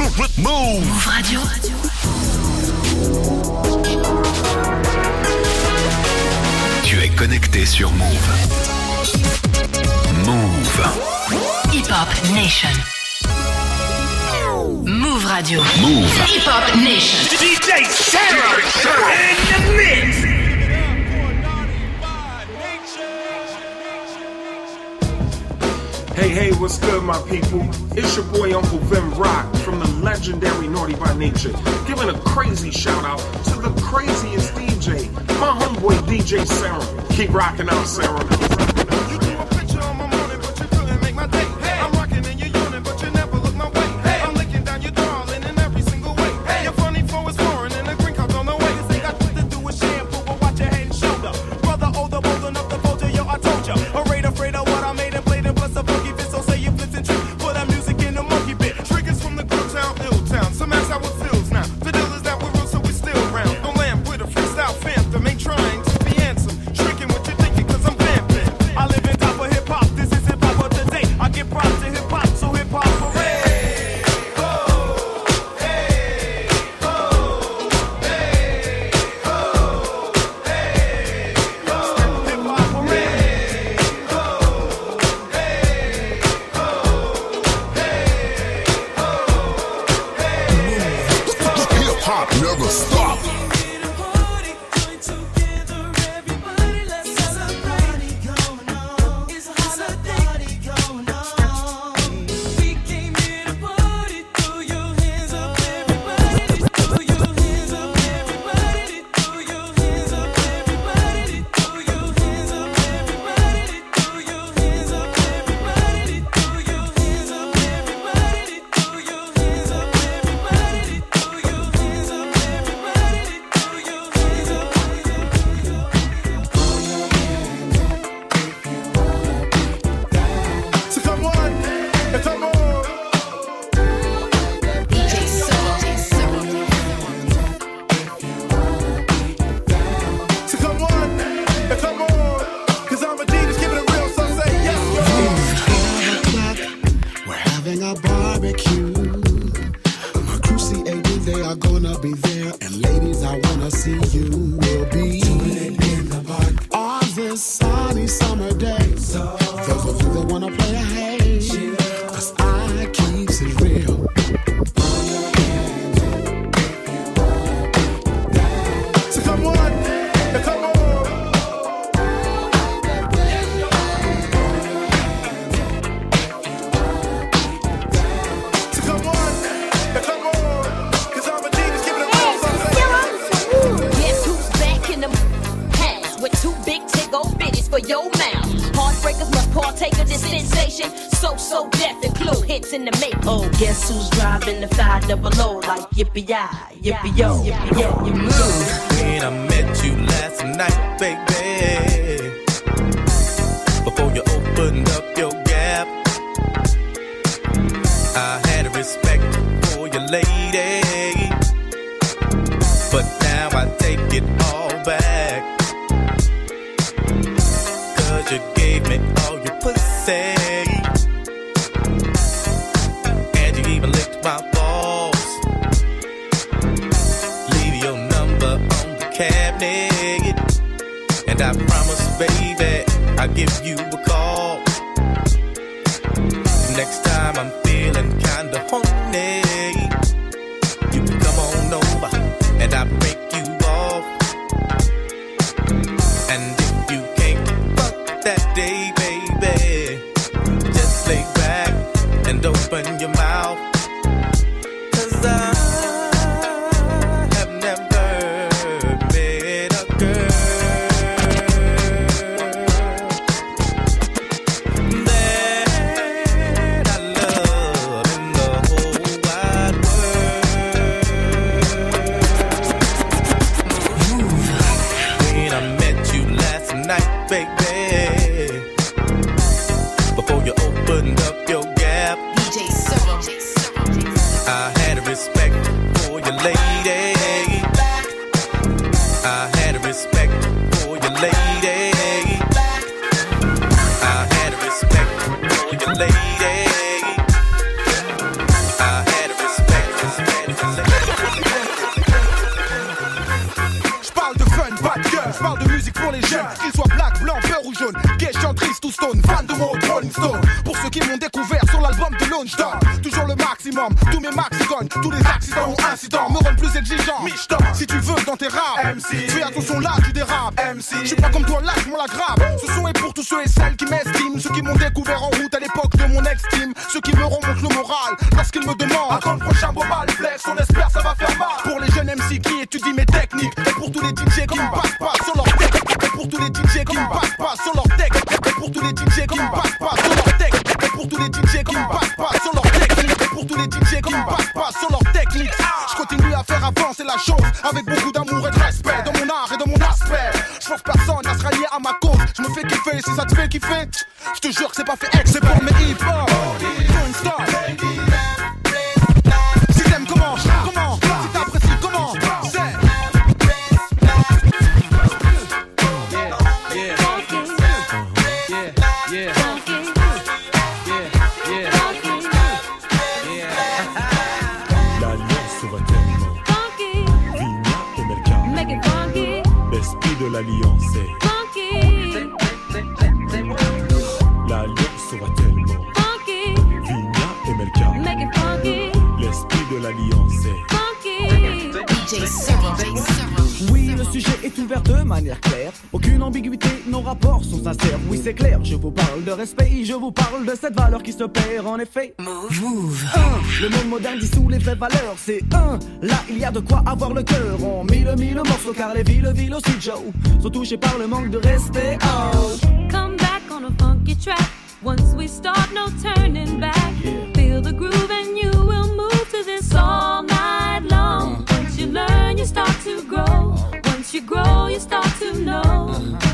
Move Radio. Tu es connecté sur Move. Move. Hip Hop Nation. Move Radio. Move. Hip Hop Nation. DJ Sarah. In the mix. Hey, hey, what's good, my people? It's your boy Uncle Vin Rock from the legendary Naughty by Nature, giving a crazy shout out to the craziest DJ, my homeboy DJ Serom. Keep rocking out, Serom. yippee ya, yippee yo, yippee yo, you move. When I met you last night, baby, before you opened up your gap, I had a respect for your lady, but now I take it all back. Cause you gave me all your pussy, and you even licked my. I promise, baby, I give you putting up your gap. I had a respect for your lady. Je suis pas comme toi, lâche-moi la grave. Ce son est pour tous ceux et celles qui m'estiment, ceux qui m'ont découvert en route à l'époque de mon ex-team, ceux qui me remontent le moral lorsqu'ils me demandent. Quand le prochain bobal flex, on espère ça va faire mal. Pour les jeunes MC qui étudient mes techniques, et pour tous les DJ qui me passent pas sur leur tech, et pour tous les DJ qui me passent pas sur leur tech, et pour tous les DJ qui me passent pas sur leur tech, et pour tous les DJ qui me passent pas sur leur technique, et pour tous les DJ qui me passent pas sur leur technique. Je continue à faire avancer la chose avec beaucoup d'amour et de respect fais kiffer si ça te fait kiffer. Je jure que c'est pas fait ex, c'est pour mes hip est ouvert de manière claire. Aucune ambiguïté, nos rapports sont sincères. Oui, c'est clair, je vous parle de respect, je vous parle de cette valeur qui se perd en effet. Move. Un, le monde moderne dissout les vraies valeurs. C'est un, là il y a de quoi avoir le cœur. On mille mille morceaux car les villes, villes aussi Joe sont touchées par le manque de respect. Oh. Come back on a funky track. Once we start, no turning back. Feel the groove and you will move to this all night grow, you start to know. Respect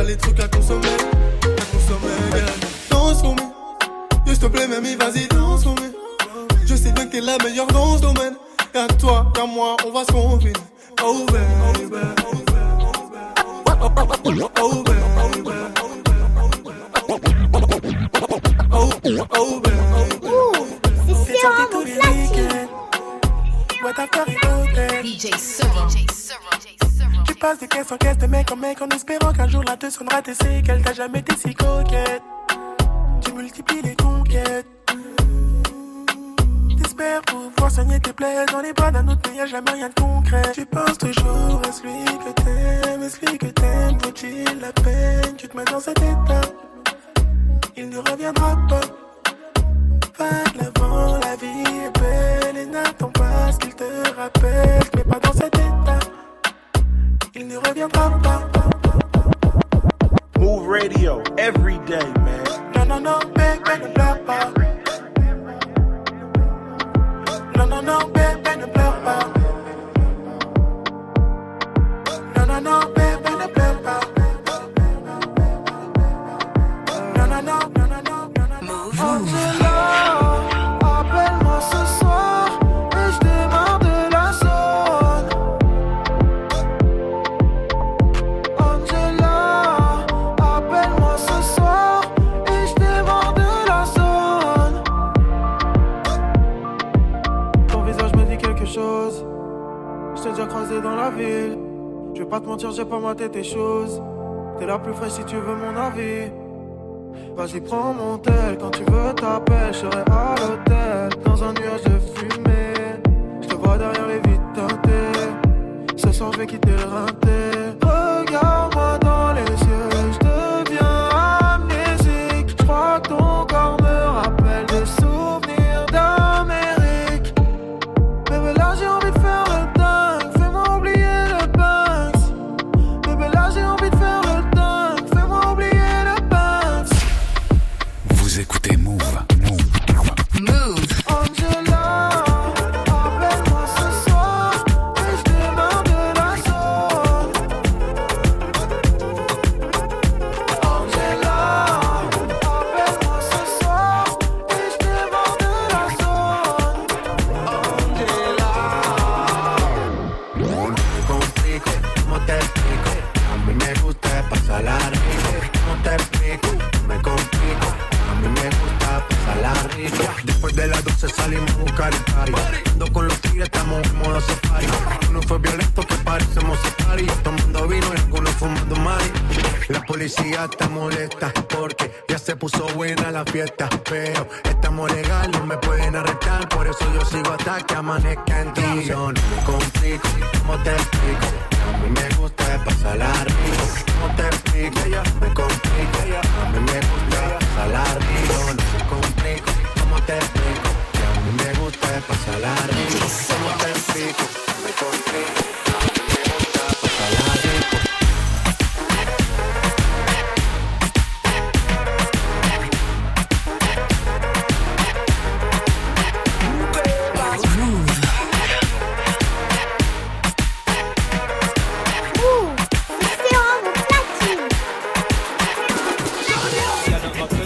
les trucs à consommer. À consommer, yeah. Danse pour moi. S'il te plaît, mamie, vas-y, danse pour moi. Je sais bien que t'es la meilleure dans ce domaine. Y'a toi, y'a moi, on va se convaincre. Oh, baby. Oh, baby. Oh, oh, baby. C'est sur un mon fait rigoler. DJ Soro. Tu passes de caisse en caisse de mec en mec en espérant qu'un jour la te sonnera tes séquelles. T'as jamais été si coquette. Tu multiplies les conquêtes. T'espères pouvoir soigner tes plaies dans les bras d'un autre, mais y a jamais rien de concret. Tu penses toujours à celui que t'aimes, à celui que t'aimes. Vaut-il la peine? Tu te mets dans cet état? Il ne reviendra pas. Pas de l'avant, la vie est belle et n'attends pas ce qu'il te rappelle. Mais pas dans cet état. Il ne reviendra pas. Move radio every day, man. Non, non, non, bébé, ne pleure pas. Non, non, non, bébé, ne pleure pas. Dans la ville. Je vais pas te mentir, j'ai pas maté tes choses. T'es la plus fraîche si tu veux mon avis. Vas-y, prends mon tel. Quand tu veux, t'appelles. Je serai à l'hôtel. Dans un nuage de fumée. Je te vois derrière les vitres teintées. Ce soir, je vais quitter le. Después de las 12 salimos a buscar el party. Ando con los tigres, estamos en modo safari. Uno fue violento que parecemos safari. Tomando vino y algunos fumando mari. La policía está molesta porque ya se puso buena la fiesta. Pero estamos legal, no me pueden arrestar. Por eso yo sigo hasta que amanezca en ti. Yo no me complico, ¿cómo te explico? A mí me gusta pasarla rico. ¿Cómo te explico? Me complico. A mí me gusta pasarla rico. No me complico, ¿cómo te explico? A mí me gusta pasarla rico. ¿Cómo te explico? Me. A gusta pasarla rico.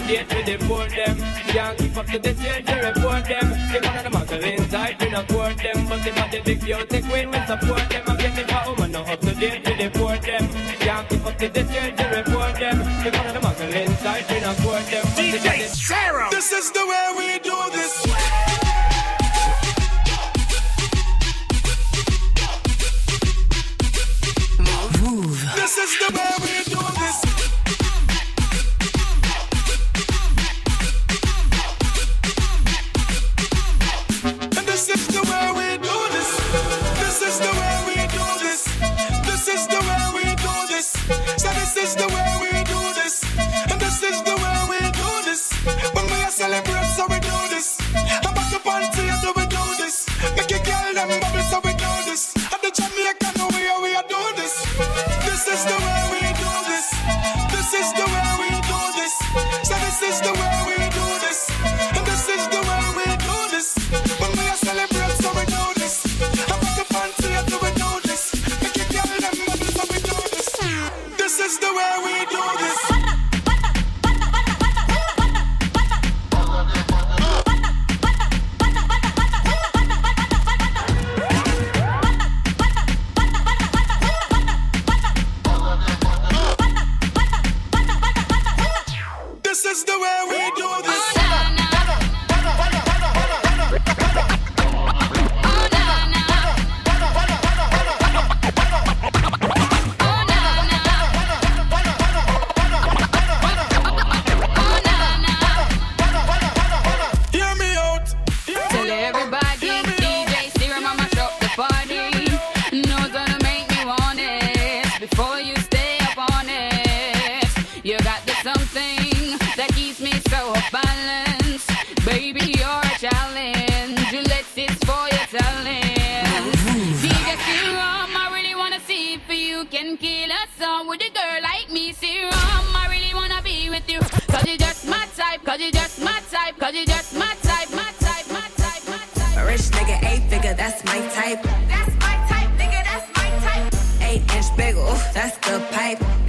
Date with the board them. Can't keep up to the change to report them. They one of the muscle inside inside, we not court them. But the big beauty queen, we support them. I'm getting for woman, no up to date, we deport them. Can't keep up to the change, we report them. The one of the muggle inside, we not court them. But the body Serom! This is the way we do this. A girl like me. Serom, I really wanna be with you. Cause you just my type, cause you just my type, cause you just my type, my type, my type, my type. A rich nigga, eight figure, that's my type. That's my type, nigga, that's my type. Eight inch bagel, that's the pipe.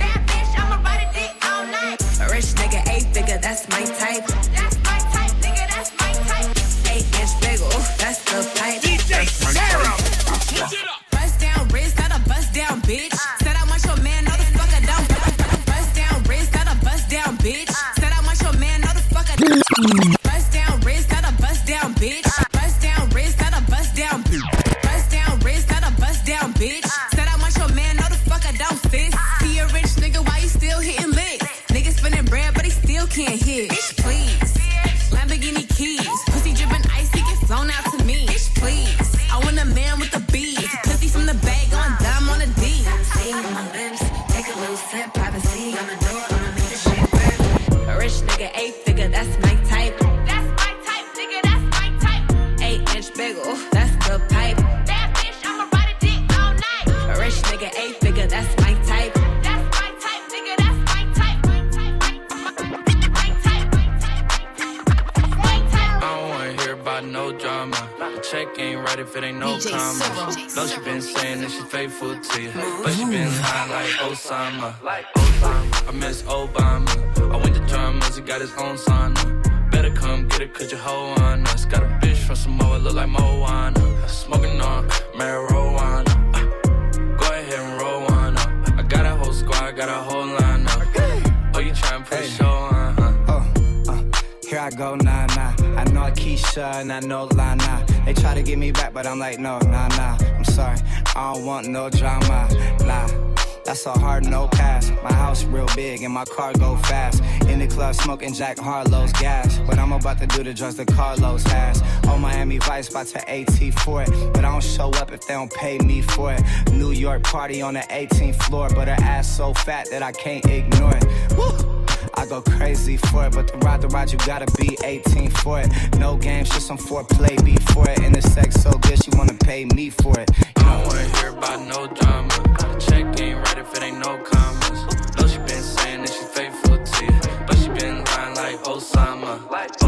Come get it, cause your hoe on us. Got a bitch from Samoa, look like Moana. Smoking on marijuana. Go ahead and roll one up. I got a whole squad, got a whole lineup. Oh, you tryna put a show on, huh? Oh, uh, here I go, nah, nah. I know Keisha and I know Lana. They try to get me back, but I'm like, no, nah, nah. I'm sorry, I don't want no drama, nah. That's a hard no pass. My house real big and my car go fast. In the club smoking Jack Harlow's gas. But I'm about to do the drugs that Carlos has. On Miami Vice, about to AT for it. But I don't show up if they don't pay me for it. New York party on the 18th floor. But her ass so fat that I can't ignore it. Woo! I go crazy for it, but to ride the ride, you gotta be 18 for it. No games, just some foreplay before it. And the sex so good, she wanna pay me for it. You know, about no drama. Check ain't right if it ain't no commas. Know she been saying that she faithful to you, but she been lying like Osama.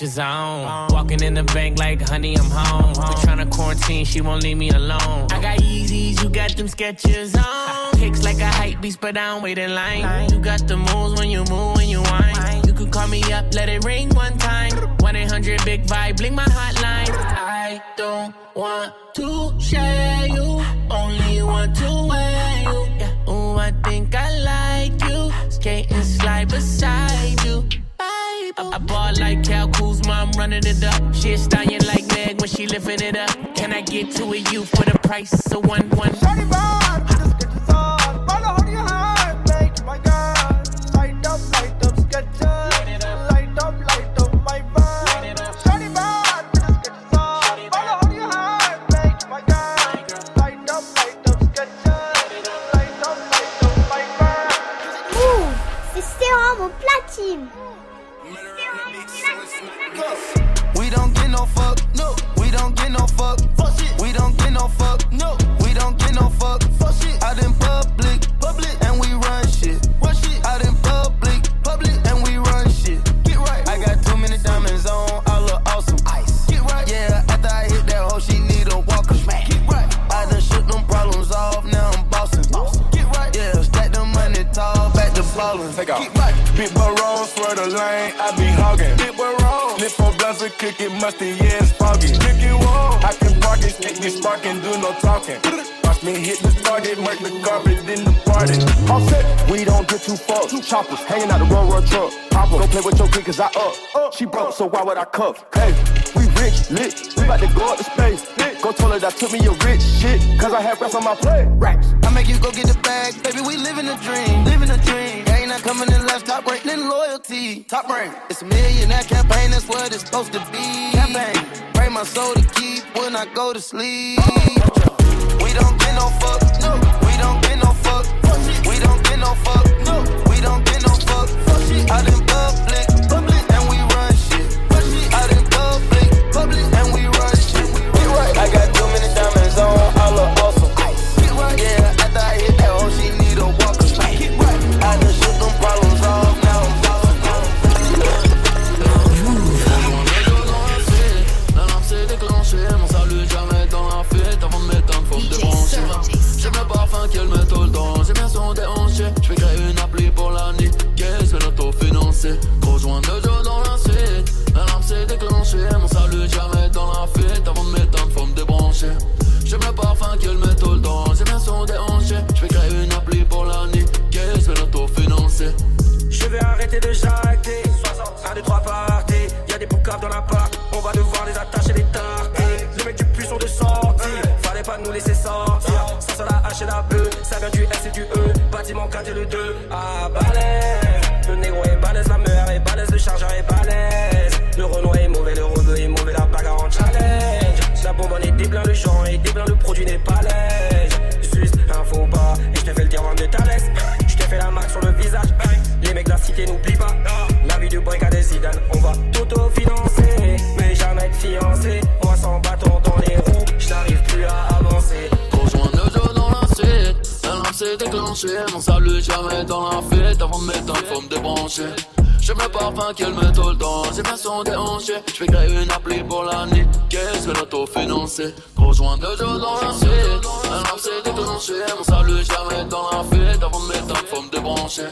The on. Walking in the bank like, honey, I'm home. We tryna quarantine, she won't leave me alone. I got Yeezys, you got them sketches on. Kicks like a hype beast, but I don't wait in line. You got the moves when you move, when you whine. You could call me up, let it ring one time. 1 800 Big Vibe, blink my hotline. I don't want to share you, only want to wear I, ball like Kyle Kuzma, I'm running it up. She a stallion like Meg when she lifting it up. Can I get two of you for the price of one one? Ballin'. Get right. Big Barone, swear the lane, I be hogging. Big Barone, lift for blunts and kick it musty, yeah, it's foggy. Kick it wall, I can park it, stick me sparkin', do no talking. Watch me hit the target, mark the carpet, then the party. All set, we don't get too fucked. Choppers hanging out the road, road truck. Papa, go play with your kid, cause I up. She broke, so why would I cuff? Hey, we rich, lit. We about to go up to space. Go tell her that took me a rich shit, cause I have rest on my plate. Racks. I make you go get the bag, baby. We living a dream, living a dream. Not coming in last, top rank, loyalty. Top rank, it's a million millionaire campaign, that's what it's supposed to be. Campaign, pray my soul to keep when I go to sleep. We don't get no fuck, no. We don't get no fuck, we don't get no fuck, no. We don't get no fuck, out in public, Le rebeu est mauvais. La bagarre en challenge. La bonbonne est déblain. Le genre est déblain. Le produit n'est pas lège. Suisse, un faux pas. Et je te fais le diamant de Thalès. Je te fais la marque sur le visage. Les mecs de la cité n'oublient pas. La vie du break à des Zidane. On va t'auto-financer. Mais jamais être fiancé. Moi sans bâton dans les roues. Je n'arrive plus à avancer. Rejoins le jeu dans la suite L'alarme s'est déclenchée Mon salut jamais dans la fête Avant de m'éteindre faut me débrancher je me parfum qu'elle met tout le temps. Ses mains sont déhanchées. Je créer une appli pour l'année. Qu'est-ce que l'auto-financé? Gros joint de jeu dans la suite. Un lancé déclenché. Mon salut jamais dans la fête. Avant de mettre un me débrancher.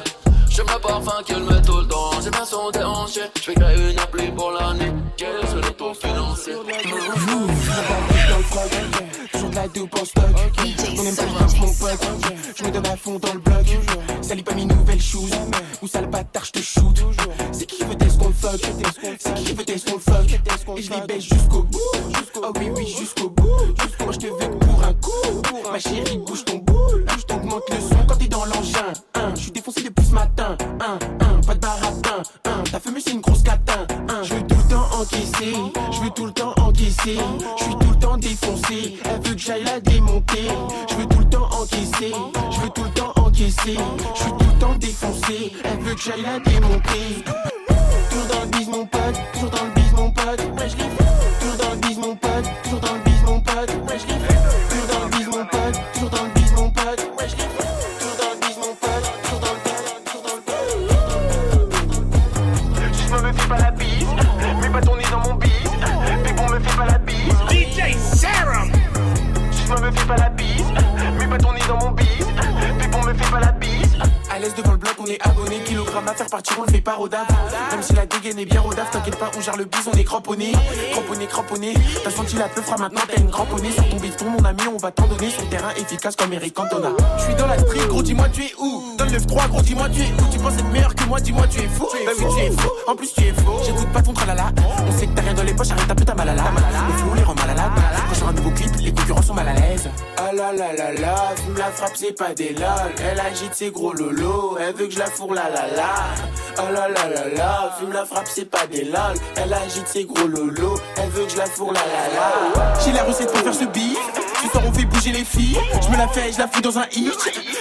Je me parfum qu'elle met tout le temps. Ses mains sont déhanchées. Je créer une appli pour l'année. Qu'est-ce que l'auto-financé? Toujours de la dope en stock. On aime pas mon pote. Je mets de la fond dans le bloc. Salut pas mes nouvelles shoes. Ou sale bâtard, je te shoot. C'est qui veut test qu'on fuck? C'est qui veut test qu'on fuck? Et je les baisse jusqu'au bout. Oh oui, oui, jusqu'au bout. Moi je te veux pour un coup. Ma chérie, bouge ton boule. Je t'augmente le son quand t'es dans l'engin. Je suis défoncé depuis ce matin. Pas de baratin. Un, ta fumée c'est une grosse catin. Un, je veux tout le temps encaisser. Je veux tout le temps encaisser. Je suis tout le temps défoncé. Elle veut que j'aille la démonter. Je suis tout le temps défoncé. Elle veut que j'aille la démonter. L'aise devant le bloc, on est abonné. Kilogramme à faire partir, on le fait pas rodave. Même si la dégaine est bien rodave, t'inquiète pas, on gère le bise, on est cramponné. Cramponné, cramponné. T'as senti la peu fera maintenant, t'as une cramponnée. Sur ton bifton, mon ami, on va t'en donner. Sur le terrain efficace comme Eric Cantona. Je suis dans la street, gros, dis-moi, tu es où? Donne le 3 gros, dis-moi, tu es où? Tu penses être meilleur que moi, dis-moi, tu es fou. Bah oui, tu es fou. En plus, tu es faux. J'écoute pas ton tralala. On sait que t'as rien dans les poches, arrête un peu ta malala. Le flou les rend mal à la Quand un nouveau clip, les concurrents sont mal à l'aise. Ah la la la la, fume la frappe, c'est pas des lol. Elle agite ses gros lolos, elle veut que je la fourre la la la. Ah la la la la, fume la frappe, c'est pas des lol. Elle agite ses gros lolos, elle veut que je la fourre la la la. J'ai la recette pour faire ce beat. Ce soir on fait bouger les filles. Je me la fais, je la fous dans un hit.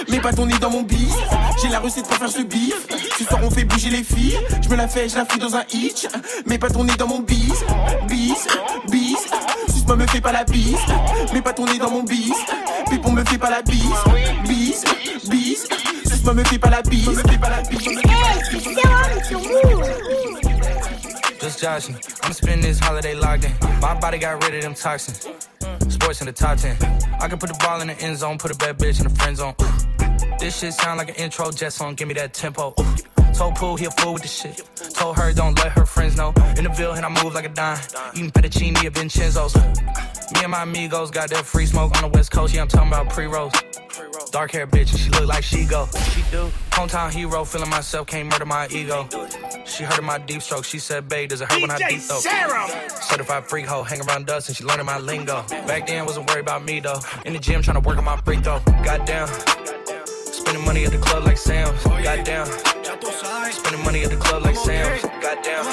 Mets pas ton nez dans mon bis. J'ai la recette pour faire ce bif. Ce soir on fait bouger les filles. Je me la fais, je la fous dans un hit. Mets pas ton nez dans mon bis. Bis, bis. Suce-moi, me fais pas la bise. Mets pas ton nez dans mon bis. Pépon me fait pas la bise. Bis, bis. Suce-moi, me fais pas la bise. Me fais pas la bise. me fais pas la bise. Just joshing. I'm spending this holiday locked in. My body got rid of them toxins. Sports in the top 10. I can put the ball in the end zone, put a bad bitch in the friend zone. This shit sound like an intro jet song, give me that tempo. Told Pooh he a fool with the shit. Told her don't let her friends know. In the Ville and I move like a dime. Eating fettuccine at Vincenzo's. Me and my amigos got that free smoke on the west coast. Yeah, I'm talking about pre-rolls. Dark hair bitch and she look like she go. She do. Hometown hero, feeling myself, can't murder my ego. She heard of my deep stroke. She said, babe, does it hurt when I DJ deep? Serom. Certified freak hoe, hang around dust and she learning my lingo. Back then, wasn't worried about me though. In the gym, trying to work on my free throw. Goddamn. Spending money at the club like Sam's. Goddamn. Spending money at the club like Sam's. Goddamn.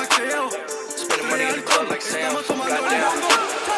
Spending money at the club like Sam's. Goddamn.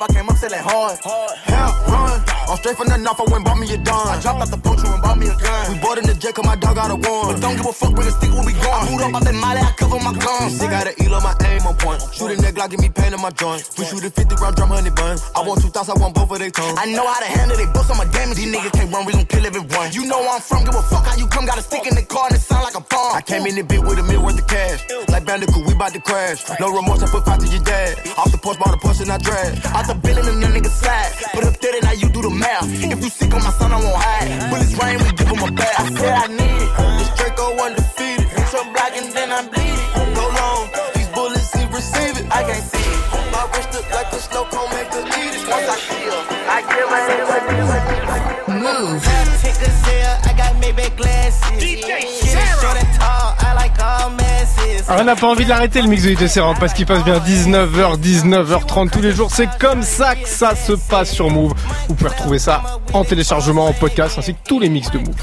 I came up selling hard. Hell run. I'm straight from the knife, I went bought me a dime. I dropped out the poacher and bought me a gun. We bought in the jet, cause my dog got a one. But don't give a fuck, bring a stick when we gone. I moved up out that molly, my guns. Sick got an eel on my aim on point. Shooting that Glock, give me pain in my joint. We shoot a 50 round drum, honey bun. I want two thoughts, I want both of they tongues. I know how to handle they books, I'm a damage. These niggas can't run, we gon' kill every one. You know where I'm from, give a fuck how you come. Got a stick in the car and it sound like a bomb. I came in the bit with a meal worth of cash. Like Bandicoot, we bout to crash. No remorse, I put five to your dad. Off the porch, bought a Porsche and I drag. Out the billing, them young niggas slide. Put up 30, now you do the math. If you sick on my son, I won't hide. Bullets rain, we give him a bath. I said I need it. This Draco undefeated. Some black and then I'm bleeding. I can't see it. My wrist look like a snow cone, make her eat it. Once I see her, I give her Move. Tickets here, I got Maybach glasses. DJ Short and tall, I like all masses. Alors, on n'a pas envie de l'arrêter le mix de DJ Serrant parce qu'il passe bien 19h, 19h30 tous les jours. C'est comme ça que ça se passe sur Move. Vous pouvez retrouver ça en téléchargement, en podcast, ainsi que tous les mix de Move.